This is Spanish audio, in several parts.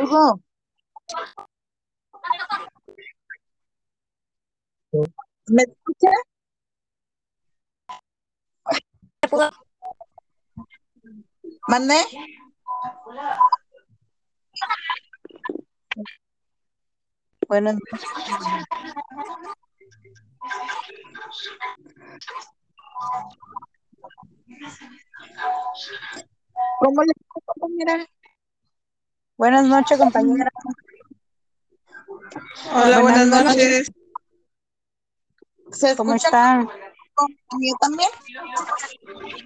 Hugo. ¿Me escucha? ¿Mande? Noches. ¿Cómo le va, compañera? Buenas noches, compañera. Hola, buenas, noches. ¿Se ¿Cómo están? ¿Yo también?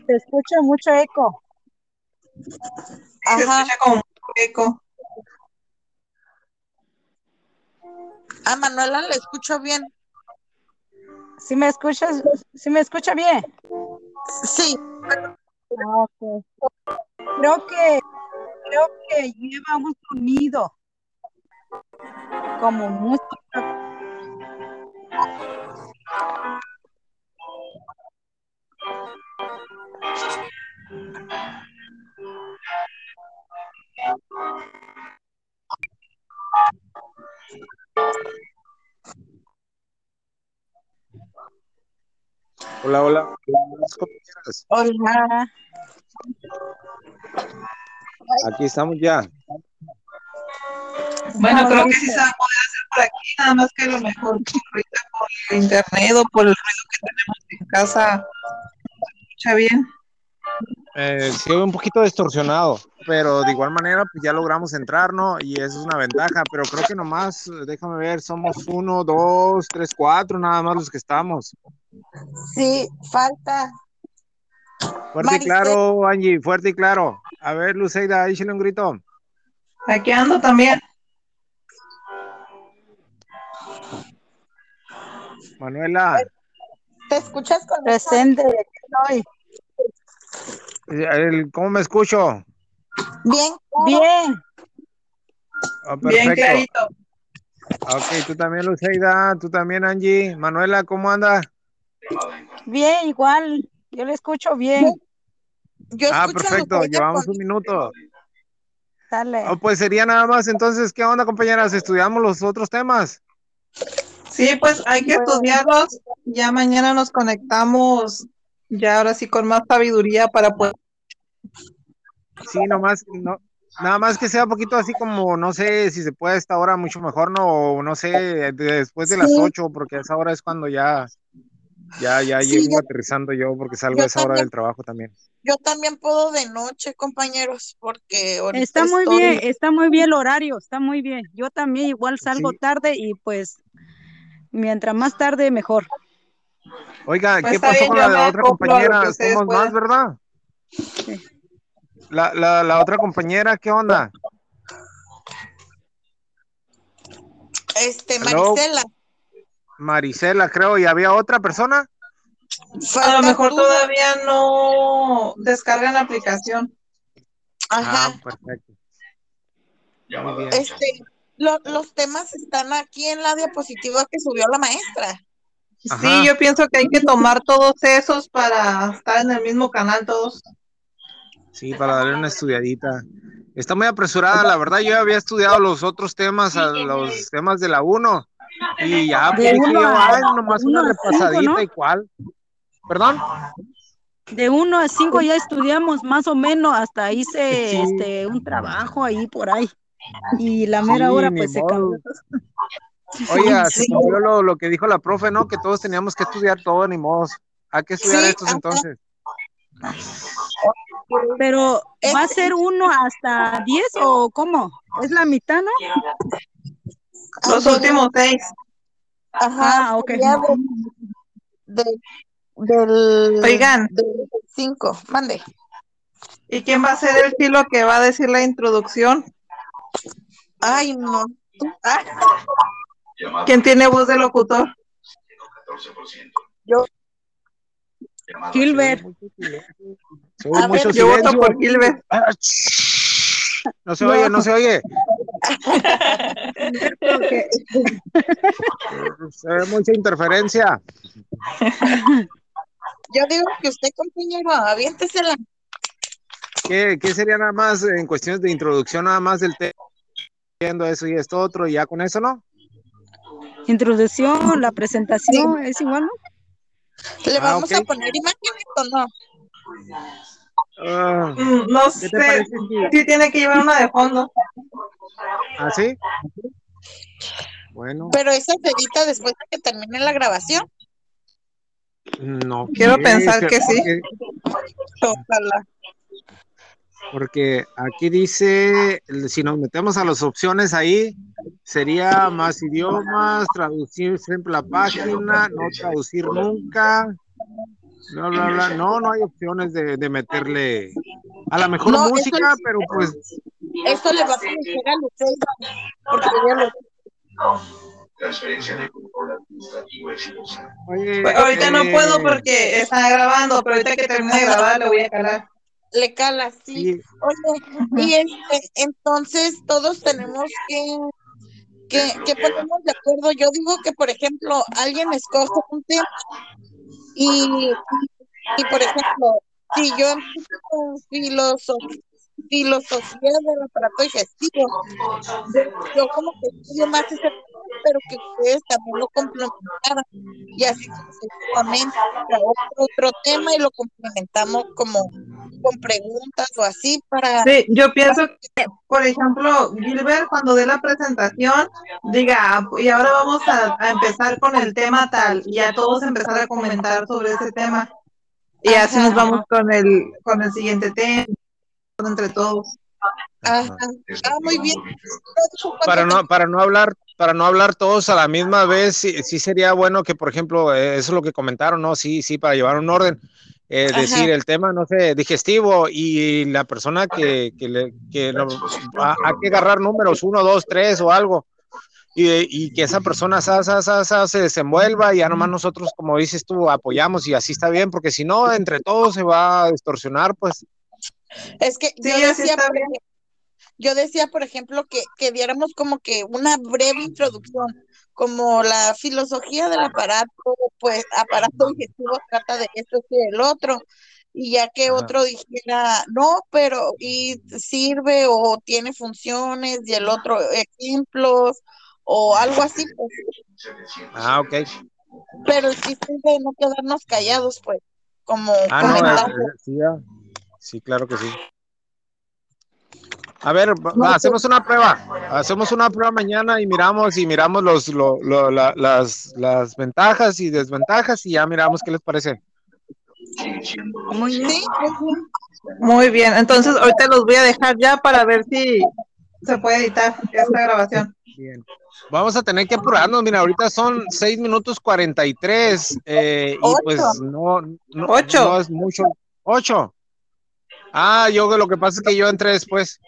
Se escucha mucho eco. Se Ajá. escucha como eco. A Manuela le escucho bien. ¿Sí me escuchas? ¿Sí me escucha bien? Sí, Ah, ok. Creo que, creo que lleva un sonido como música. Hola, hola. Hola. Aquí estamos ya. Bueno, creo que sí se va a poder hacer por aquí, nada más que a lo mejor ahorita por el internet o por el ruido que tenemos en casa. ¿Se escucha bien? Eh, se ve un poquito distorsionado, pero de igual manera, pues ya logramos entrar, ¿no? Y eso es una ventaja, pero creo que nomás, déjame ver, somos uno, dos, tres, cuatro, nada más los que estamos. Sí, falta. Fuerte y claro, Angie, fuerte y claro. A ver, Luceida, échale un grito. Aquí ando también. Manuela, ¿Te escuchas con Presente, aquí estoy. el- ¿cómo me escucho? Bien, Bien, Ah, Bien perfecto. clarito. Ok, tú también, Luceida, tú también, Angie. Manuela, ¿cómo anda? bien, igual. Yo le escucho bien. yo Ah, perfecto, llevamos un minuto. Dale. Ah, pues sería nada más, entonces, ¿qué onda, compañeras? ¿Estudiamos los otros temas? Sí, pues hay que estudiarlos. Ya mañana nos conectamos, ya ahora sí con más sabiduría para poder. Sí, nomás, no, nada más que sea poquito así como, no sé si se puede a esta hora mucho mejor, no, o no sé, de- después de las ocho, porque a esa hora es cuando ya, ya, ya Sí, llego yo- aterrizando yo, porque salgo yo a esa hora del trabajo también. Yo también puedo de noche, compañeros, porque ahorita Está muy estoy- bien, está muy bien el horario, está muy bien. Yo también igual salgo Sí. tarde y pues mientras más tarde mejor. Oiga, Pues ¿qué pasó bien, con la, me otra compañera? Somos más. ¿verdad? La, la, la otra compañera, ¿qué onda? Este, Hello. Marisela. Creo, ¿y había otra persona? A lo mejor tú. todavía no descargan la aplicación. Ajá. Ah, perfecto. Muy bien. Este, lo- los temas están aquí en la diapositiva que subió la maestra. Ajá. Sí, yo pienso que hay que tomar todos esos para estar en el mismo canal todos. Sí, para darle una estudiadita. Está muy apresurada, la verdad. Yo había estudiado los otros temas, a los temas de la 1. Y ya, pues uno a- ay, nomás uno una a cinco, repasadita ¿no? y cuál. ¿Perdón? De uno a cinco ya estudiamos más o menos, hasta hice Sí. este un trabajo ahí por ahí. Y la Sí, mera hora pues se cambió. Oiga, Sí. se lo, lo que dijo la profe, ¿no? Que todos teníamos que estudiar todo, ni modo. Hay que estudiar estos entonces. Pero ¿va a ser uno hasta diez o cómo? ¿Es la mitad, no? Los Ah, últimos seis. Ajá, Ah, ok. de, de- del Oigan. del cinco, mande. ¿Y quién va a ser el filo que va a decir la introducción? Ay, no. Ah, ¿Quién tiene voz de locutor? yo, Gilbert. Mucho ver, Yo voto por Gilbert. Ah. No se oye, no se oye. Porque- Se ve mucha interferencia. yo digo que usted, compañero, aviéntesela. ¿Qué, qué sería nada más en cuestiones de introducción, nada más del tema? diciendo eso y esto otro, y ya con eso, ¿no? Introducción, la presentación, es igual, ¿no? ¿Le Ah, vamos a poner imágenes o no? Ah, Mm, No ¿Qué te sé, sí tiene que llevar una de fondo. ¿Ah, sí? Bueno, Pero esa se edita después de que termine la grabación. no. Quiero pensar que sí. Ojalá. Porque aquí dice, si nos metemos a las opciones ahí, sería más idiomas, traducir siempre la página, no traducir nunca, bla, bla, bla. No, no hay opciones de, de meterle a la mejor No, música, pero pues Eso le va a parecer a Lucía. Porque ella lo- oye, Pues ahorita no eh, puedo porque está grabando, pero ahorita que termine de grabar le voy a calar. le cala, sí. sí, Oye, y este, entonces todos tenemos que, que, que ponernos de acuerdo. Yo digo que, por ejemplo, alguien escoge un tema y, y por ejemplo, si yo empiezo con filoso- filosofía del aparato digestivo, yo, yo como que estudio más ese pero que ustedes también lo complementaran y así sucesivamente otro, otro tema y lo complementamos como con preguntas o así para Sí, yo pienso que, por ejemplo, Gilbert cuando dé la presentación diga, "Ah, y ahora vamos a, a empezar con el tema tal, y a todos empezar a comentar sobre ese tema. Y así Ajá. nos vamos con el, con el siguiente tema, entre todos. Ajá. Ah, muy bien. para no, para no hablar, para no hablar todos a la misma vez, sí, sí sería bueno que, por ejemplo, eh, eso es lo que comentaron, ¿no? Sí, sí, para llevar un orden. eh, decir el tema, no sé, digestivo y la persona que, que, le, que lo- ha, ha que agarrar números, uno, dos, tres o algo, y, y que esa persona sa, sa, sa, sa, se desenvuelva y ya nomás nosotros, como dices tú, apoyamos y así está bien, porque si no, entre todos se va a distorsionar, pues. Es que Sí, yo decía, ejemplo, yo decía, por ejemplo, que, que diéramos como que una breve introducción, como la filosofía del aparato, pues aparato digestivo trata de esto y del otro, y ya que Ajá. otro dijera, no, pero y sirve o tiene funciones, y el otro ejemplos, o algo así, pues, Ah, ok. pero el chiste es de no quedarnos callados, pues, como Ah, no, eh, eh, sí, ah, sí, claro que sí. A ver, va- hacemos una prueba. Hacemos una prueba mañana y miramos y miramos los, lo- lo- la- las, las ventajas y desventajas y ya miramos qué les parece. Muy bien. Muy bien, entonces ahorita los voy a dejar ya para ver si se puede editar esta grabación. Bien. Vamos a tener que apurarnos. Mira, ahorita son 6 minutos 43 eh, y pues no, no, Ocho. no es mucho. ¿Ocho? Ah, yo lo que pasa es que yo entré después.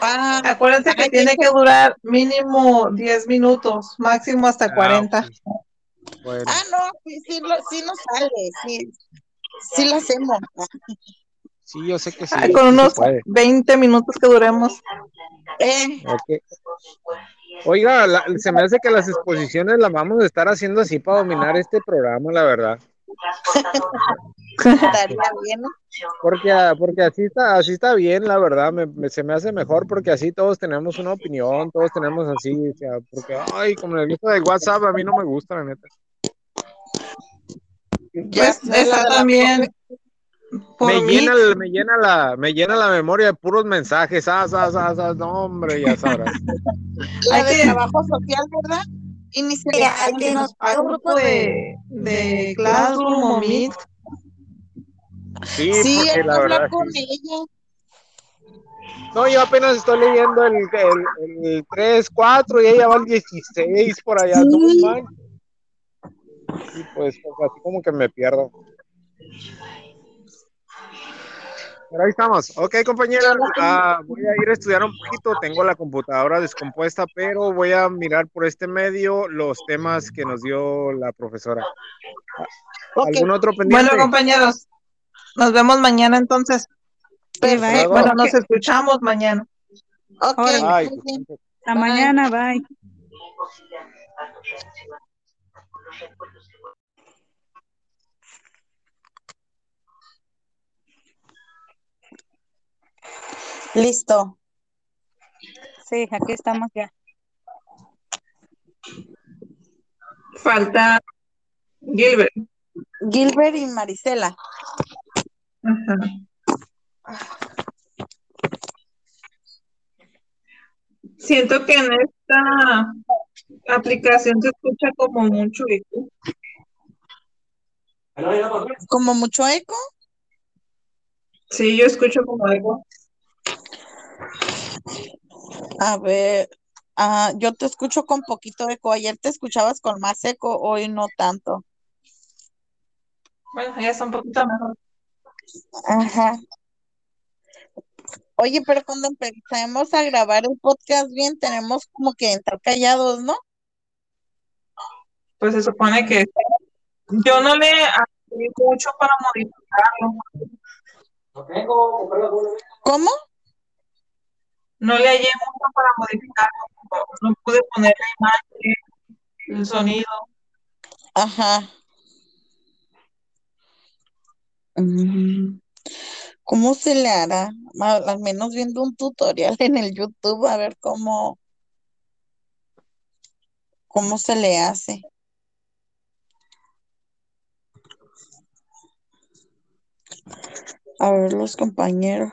Ah, Acuérdense que tiene que durar mínimo 10 minutos, máximo hasta Ah, 40. ok. Bueno. Ah, no, sí, sí, lo- sí nos sale, sí, sí lo hacemos. Sí, yo sé que sí. Ah, con unos puede. 20 minutos que duremos. Eh. Oiga, la- se me hace que las exposiciones las vamos a estar haciendo así para dominar este programa, la verdad. estaría bien. ¿no? Porque, porque así está, así está bien, la verdad. Me, me- se me hace mejor porque así todos tenemos una opinión, todos tenemos así, o sea, porque, ay, como el gusto de WhatsApp a mí no me gusta, la neta. Pues está también. Me llena, el- me llena la, me llena la memoria de puros mensajes, ah, ah, ah, ah, no, hombre, ya sabrás. La hay de que- trabajo social, ¿verdad? Y ni se hay que nos un grupo de, de Classroom o Meet. Sí, Sí, que la hablar verdad. con sí. ella. No, yo apenas estoy leyendo el, el, el 3, 4 y ella va al 16 por allá. Sí. no manches. Y pues, pues, así como que me pierdo. Pero ahí estamos. Ok, compañeros, ah, voy a ir a estudiar un poquito. Tengo la computadora descompuesta, pero voy a mirar por este medio los temas que nos dio la profesora. ¿Algún otro pendiente? Bueno, compañeros, nos vemos mañana entonces. Perfecto. bye. Bueno, nos escuchamos mañana. Ok. Hasta Bye. mañana, bye. Listo. Sí, aquí estamos ya. Falta Gilbert. Gilbert y Marisela. Ajá. Siento que en esta aplicación se escucha como mucho eco. ¿Como mucho eco? Sí, yo escucho como eco. A ver, ah, yo te escucho con poquito eco. Ayer te escuchabas con más eco, hoy no tanto. Bueno, ya está un poquito mejor. Ajá. Oye, pero cuando empecemos a grabar el podcast bien, tenemos como que entrar callados, ¿no? Pues se supone que yo no le abrí mucho para modificarlo. ¿Cómo? No le hallé mucho para modificarlo. No pude poner la imagen, el sonido. Ajá. Mm, ¿Cómo se le hará? Al menos viendo un tutorial en el YouTube, a ver cómo, cómo se le hace. A ver los compañeros.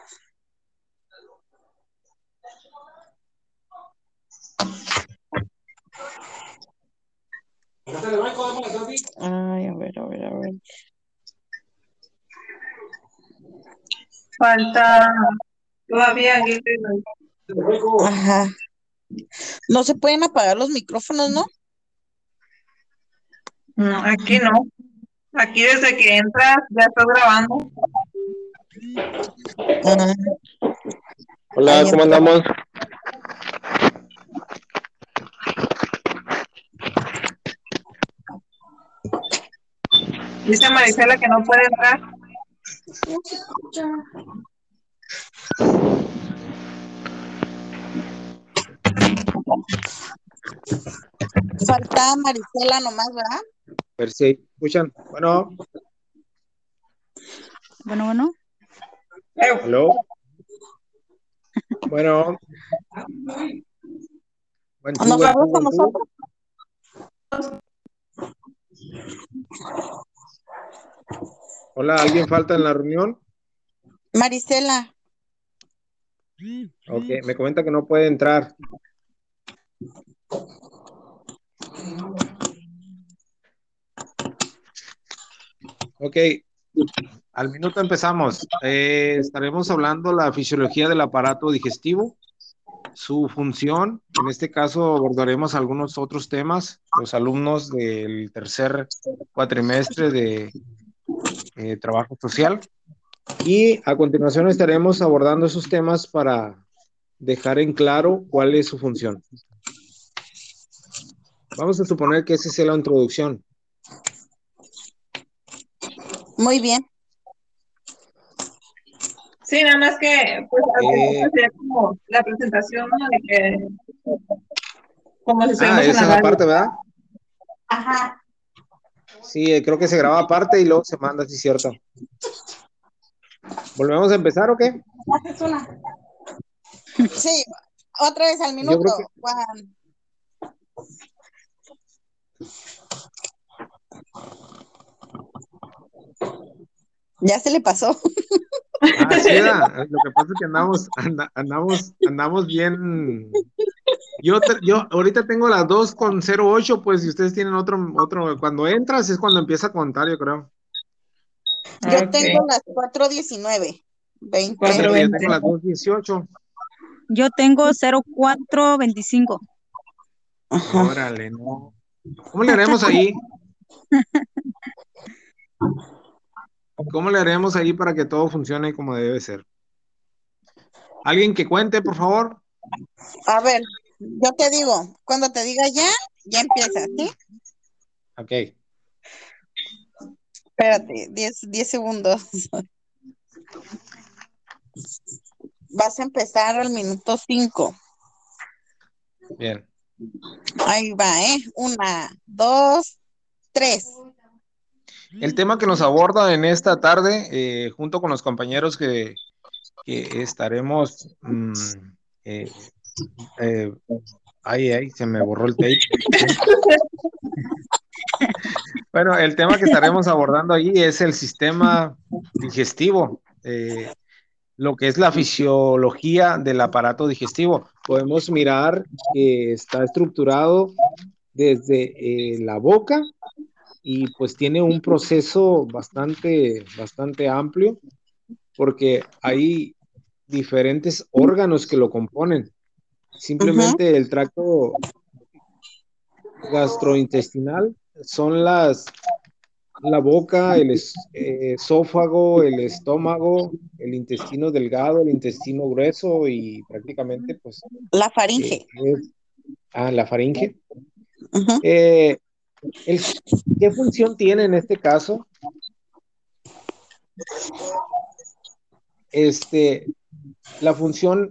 Ay, a ver, a ver, a ver. Falta todavía. Ajá. No se pueden apagar los micrófonos, ¿no? No, aquí no. Aquí desde que entras ya estás grabando. Ah, Hola, ¿cómo andamos? Dice Marisela que no puede entrar. Falta Marisela nomás, ¿verdad? A ver si escuchan. Bueno, Bueno, bueno. hello. Bueno. ¿Nos vamos two. nosotros? Hola, ¿alguien falta en la reunión? Marisela. Ok, me comenta que no puede entrar. Ok, al minuto empezamos. Eh, estaremos hablando la fisiología del aparato digestivo, su función. En este caso abordaremos algunos otros temas. Los alumnos del tercer cuatrimestre de eh, trabajo social. Y a continuación estaremos abordando esos temas para dejar en claro cuál es su función. Vamos a suponer que esa sea la introducción. Muy bien. Sí, nada más que pues Eh. sería como la presentación, ¿no? De que como si Ah, esa la es la parte, ¿verdad? Ajá. Sí, eh, creo que se graba aparte y luego se manda, sí, cierto. ¿Volvemos a empezar o qué? Sí, otra vez al minuto, que- Juan. Ya se le pasó. Ah, sí. Lo que pasa es que andamos, anda- andamos, andamos bien. Yo, yo ahorita tengo las 2.08, pues si ustedes tienen otro, otro, cuando entras es cuando empieza a contar, yo creo. Yo Ok. tengo las 4.19. 20. Cuatro. Yo 4:20. tengo las 2.18. Yo tengo 0425. Ajá. Órale, no. ¿Cómo le haremos ahí? ¿Cómo le haremos ahí para que todo funcione como debe ser? ¿Alguien que cuente, por favor? A ver, yo te digo, cuando te diga ya, ya empieza, ¿sí? Ok. Espérate, 10, 10 segundos. Vas a empezar al minuto 5. Bien. Ahí va, ¿eh? Una, dos, tres. El tema que nos aborda en esta tarde, eh, junto con los compañeros que, que estaremos mm, eh, eh, ay, ay, se me borró el tape. bueno, el tema que estaremos abordando ahí es el sistema digestivo, eh, lo que es la fisiología del aparato digestivo. Podemos mirar que está estructurado desde eh, la boca y pues tiene un proceso bastante, bastante amplio porque hay diferentes órganos que lo componen. Simplemente el tracto gastrointestinal son las la boca, el esófago, el estómago, el intestino delgado, el intestino grueso y prácticamente pues la faringe. Eh, ah, la faringe. Eh, ¿Qué función tiene en este caso? Este, la función,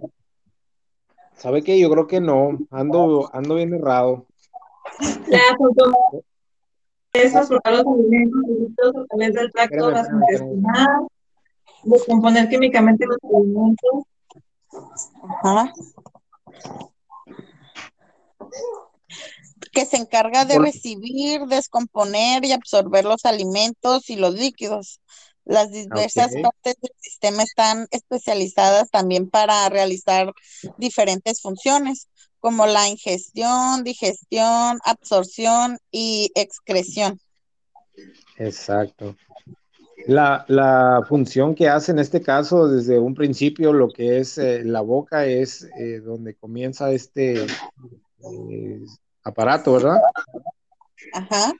¿sabe qué? Yo creo que no, ando, ando bien errado. La es absorber los alimentos a través del tracto gastrointestinal, descomponer químicamente los alimentos. Ajá que se encarga de recibir, descomponer y absorber los alimentos y los líquidos. Las diversas partes del sistema están especializadas también para realizar diferentes funciones, como la ingestión, digestión, absorción y excreción. Exacto. La, la, función que hace en este caso, desde un principio, lo que es eh, la boca es eh, donde comienza este eh, aparato, ¿verdad? Ajá.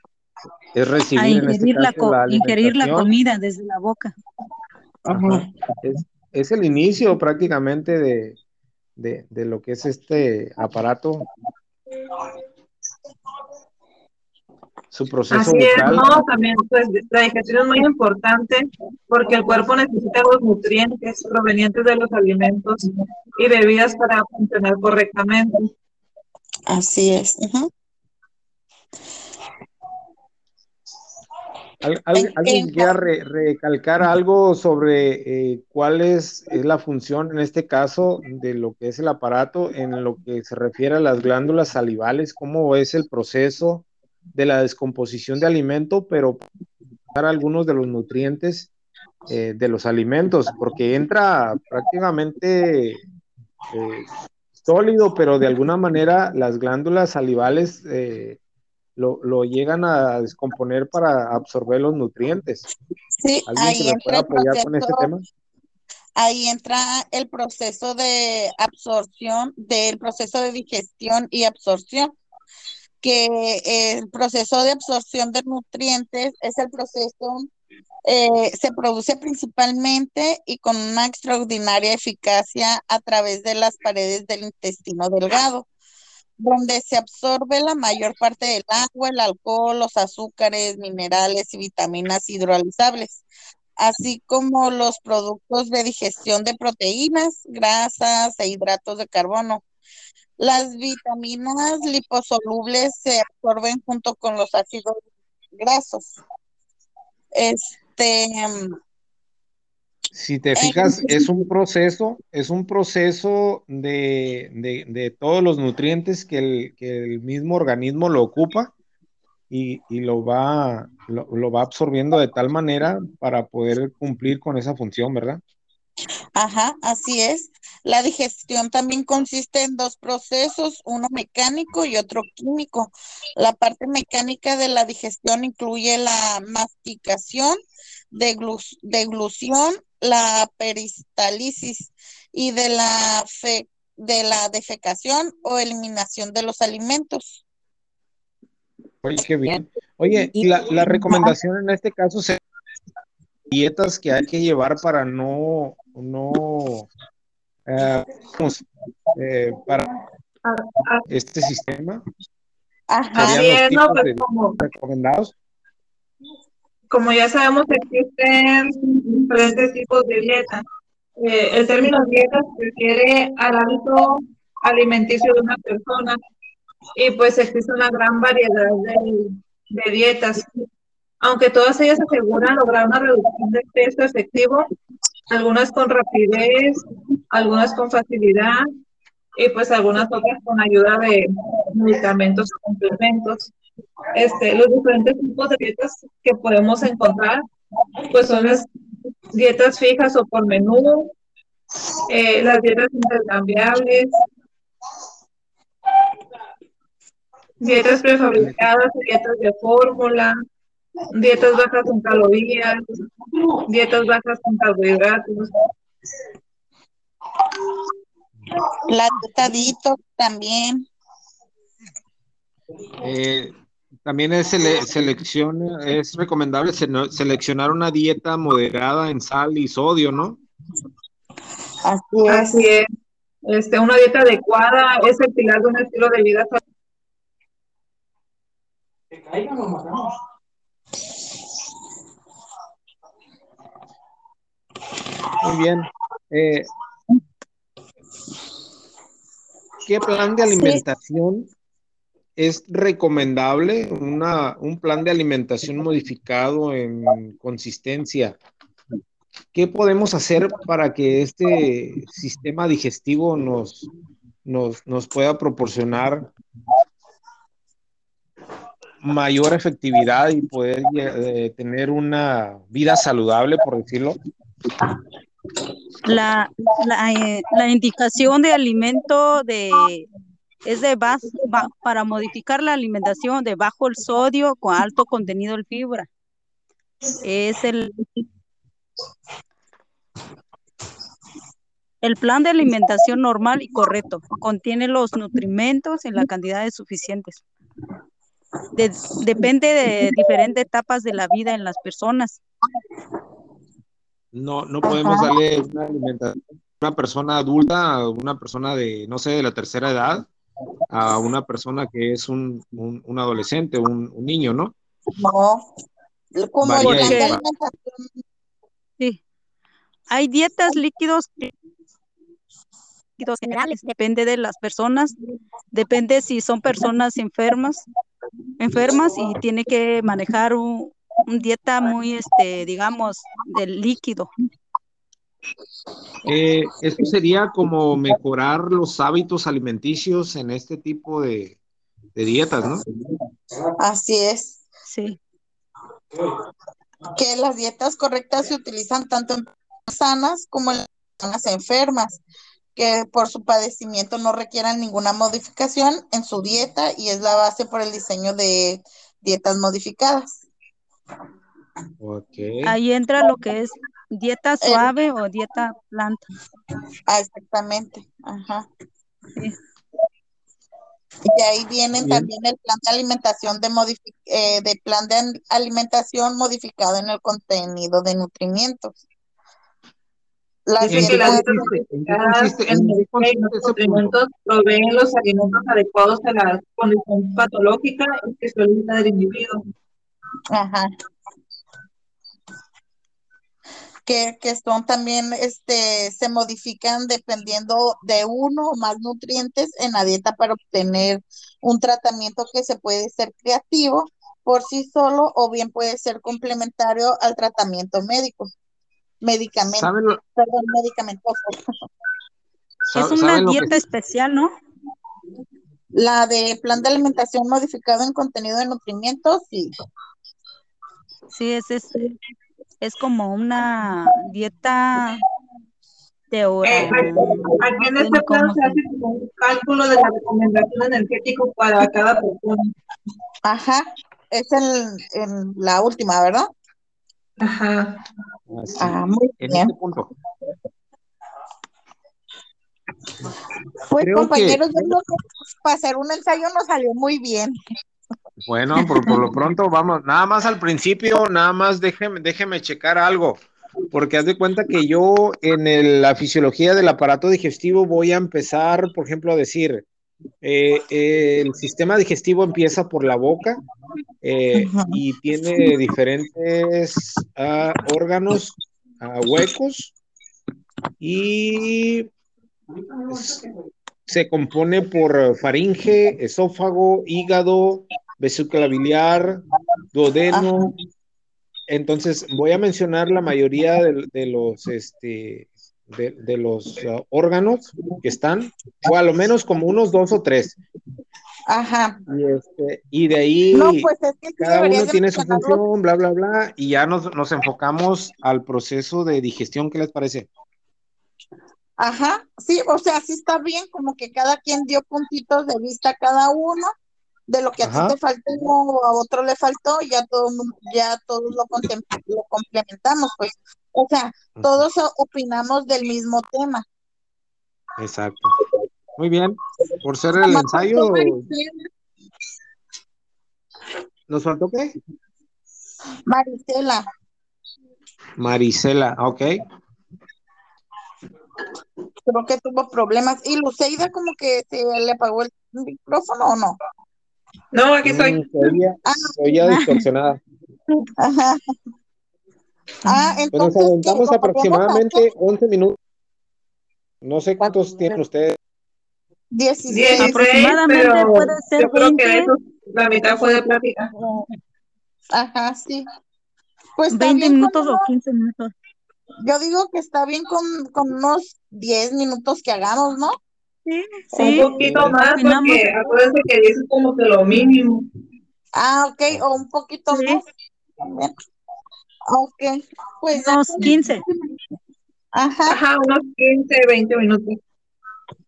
Es recibir, en este caso, la, ingerir la comida desde la boca. Ajá. Es, el inicio prácticamente de, de, de lo que es este aparato su proceso Así es, no, también pues la digestión es muy importante porque el cuerpo necesita los nutrientes provenientes de los alimentos y bebidas para funcionar correctamente. Así es. ¿Alguien quiera recalcar algo sobre eh, cuál es, es, la función en este caso de lo que es el aparato en lo que se refiere a las glándulas salivales? ¿Cómo es el proceso? de la descomposición de alimento, pero para algunos de los nutrientes eh, de los alimentos, porque entra prácticamente eh, sólido, pero de alguna manera las glándulas salivales eh, lo, llegan a descomponer para absorber los nutrientes. Sí, ahí entra apoyar con este tema? Ahí entra el proceso de absorción, del proceso de digestión y absorción que el proceso de absorción de nutrientes es el proceso, eh, se produce principalmente y con una extraordinaria eficacia a través de las paredes del intestino delgado, donde se absorbe la mayor parte del agua, el alcohol, los azúcares, minerales y vitaminas hidrolizables así como los productos de digestión de proteínas, grasas e hidratos de carbono. Las vitaminas liposolubles se absorben junto con los ácidos grasos. Este. Si te fijas, es un proceso, es un proceso de, todos los nutrientes que el, que el, mismo organismo lo ocupa y, lo, va, lo va absorbiendo de tal manera para poder cumplir con esa función, ¿verdad? Ajá, así es. La digestión también consiste en dos procesos, uno mecánico y otro químico. La parte mecánica de la digestión incluye la masticación, deglución, la peristalsis y de la, de la defecación o eliminación de los alimentos. Oye, qué bien. Oye, la, la recomendación en este caso es dietas que hay que llevar para no, no eh, eh, para este sistema? Ajá, no, pues como, recomendados? Como ya sabemos, existen diferentes tipos de dietas. Eh, el término dieta se refiere al hábito alimenticio de una persona y pues existe una gran variedad de, dietas. Aunque todas ellas aseguran lograr una reducción de peso efectivo, algunas con rapidez, algunas con facilidad, y pues algunas otras con ayuda de medicamentos o complementos. Este, los diferentes tipos de dietas que podemos encontrar, pues son las dietas fijas o por menú, eh, las dietas intercambiables, dietas prefabricadas, dietas de fórmula, dietas bajas en calorías, dietas bajas en carbohidratos. La dieta también. Eh, también es selección, es recomendable seleccionar una dieta moderada en sal y sodio, ¿no? Así es. Este, una dieta adecuada es el pilar de un estilo de vida Muy bien. Eh, ¿Qué plan de alimentación es recomendable? Una, un plan de alimentación modificado en consistencia. ¿Qué podemos hacer para que este sistema digestivo nos, nos, nos pueda proporcionar mayor efectividad y poder eh, tener una vida saludable, por decirlo? La, la, eh, la indicación de alimento de es de base, para modificar la alimentación de bajo el sodio con alto contenido de fibra. Es el el plan de alimentación normal y correcto contiene los nutrimentos en la cantidad suficientes depende de diferentes etapas de la vida en las personas. No, no podemos darle una alimentación a una persona adulta, una persona de, no sé, de la tercera edad, a una persona que es un, un, adolescente, un, un, niño, ¿no? No, como Sí. Hay dietas líquidos líquidos generales, depende de las personas, depende si son personas enfermas enfermas y tiene que manejar un, dieta muy, este, digamos, del líquido. Eh, esto sería como mejorar los hábitos alimenticios en este tipo de, dietas, ¿no? Así es. Sí. Que las dietas correctas se utilizan tanto en personas sanas como en personas enfermas que por su padecimiento no requieran ninguna modificación en su dieta y es la base por el diseño de dietas modificadas. Ahí entra lo que es dieta suave o dieta planta. Ah, exactamente. Ajá. Y ahí vienen también el plan de alimentación de, eh, de plan de alimentación modificado en el contenido de nutrimientos. Las dietas que las en los alimentos proveen los alimentos adecuados a la condición patológica y fisiológica del individuo. Ajá. Que, que, son también, este, se modifican dependiendo de uno o más nutrientes en la dieta para obtener un tratamiento que se puede ser creativo por sí solo o bien puede ser complementario al tratamiento médico medicamento, perdón, medicamentoso. Es una dieta especial, ¿no? La de plan de alimentación modificado en contenido de nutrimientos, sí. Sí, es, es, es como una dieta de hora. Eh, aquí en este plan se hace como un cálculo de la recomendación energética para cada persona. Ajá, es en, en la última, ¿verdad? Ajá. Ah, muy bien. Este punto. Pues compañeros, que... para hacer un ensayo nos salió muy bien. Bueno, por, lo pronto vamos, nada más al principio, nada más déjeme, déjeme checar algo, porque haz de cuenta que yo en la fisiología del aparato digestivo voy a empezar, por ejemplo, a decir, eh, el sistema digestivo empieza por la boca eh, y tiene diferentes uh, órganos uh, huecos y se compone por faringe, esófago, hígado, vesícula biliar, duodeno. Entonces voy a mencionar la mayoría de, de los este, de, de los uh, órganos que están, o a lo menos como unos dos o tres. Ajá. Y, este, y de ahí No, pues es que cada uno tiene su función, bla, bla, bla, y ya nos, nos enfocamos al proceso de digestión, ¿qué les parece? Ajá, sí, o sea, sí está bien, como que cada quien dio puntitos de vista a cada uno de lo que a Ajá. ti te faltó o a otro le faltó, ya todo, ya todos lo, lo complementamos, pues, o sea, todos opinamos del mismo tema. Exacto. Muy bien. Por ser el ensayo, ¿nos faltó qué? Marisela, Marisela, ok. creo que tuvo problemas. Y Luceida como que se le apagó el micrófono o no. No, aquí estoy. Mm, se oía, Ah, oía distorsionada. Ajá. Ah, Pues nos entonces, ¿qué? aventamos ¿Lo volvemos a aproximadamente 11 minutos. No sé cuántos tienen ustedes. 16. 16, Aproximadamente pero puede ser yo creo que de 20. esos, la mitad fue de plática. Ajá, sí. Pues está 20 bien con minutos o unos- 15 minutos. yo digo que está bien con, con unos 10 minutos que hagamos, ¿no? Sí, Un poquito más, porque acuérdense que 10 es como que lo mínimo. Ah, ok, o un poquito Sí. más. Ok, pues unos con- 15. Ajá, Ajá, unos 15, 20 minutos.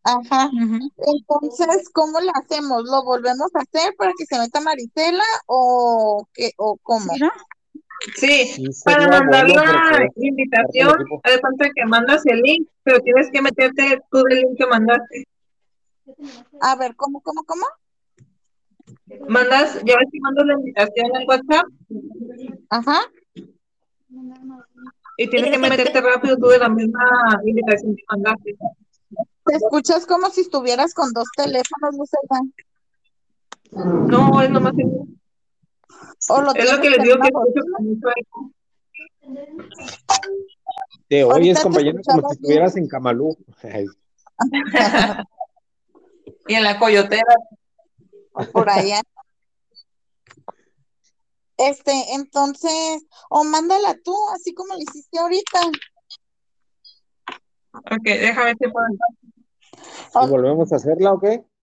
ajá. Entonces, ¿cómo le hacemos? ¿Lo volvemos a hacer para que se meta Marisela o qué o cómo? Sí, Sí, para mandar bueno la porque invitación, haz de cuenta que mandas el link, pero tienes que meterte tú del link que mandaste. A ver, ¿cómo, cómo, cómo? Mandas, ya ves que mandas la invitación en WhatsApp Ajá. y tienes que meterte rápido tú de la misma invitación que mandaste. Te escuchas como si estuvieras con dos teléfonos, Lucela. No, es nomás el- O lo es lo que les digo que. Te oyes, compañero, como si estuvieras en Camalú. Y en la coyotera. por allá. Este, entonces, o mándala tú, así como lo hiciste ahorita. Ok, déjame ver si puedo. ¿Y volvemos a hacerla o qué?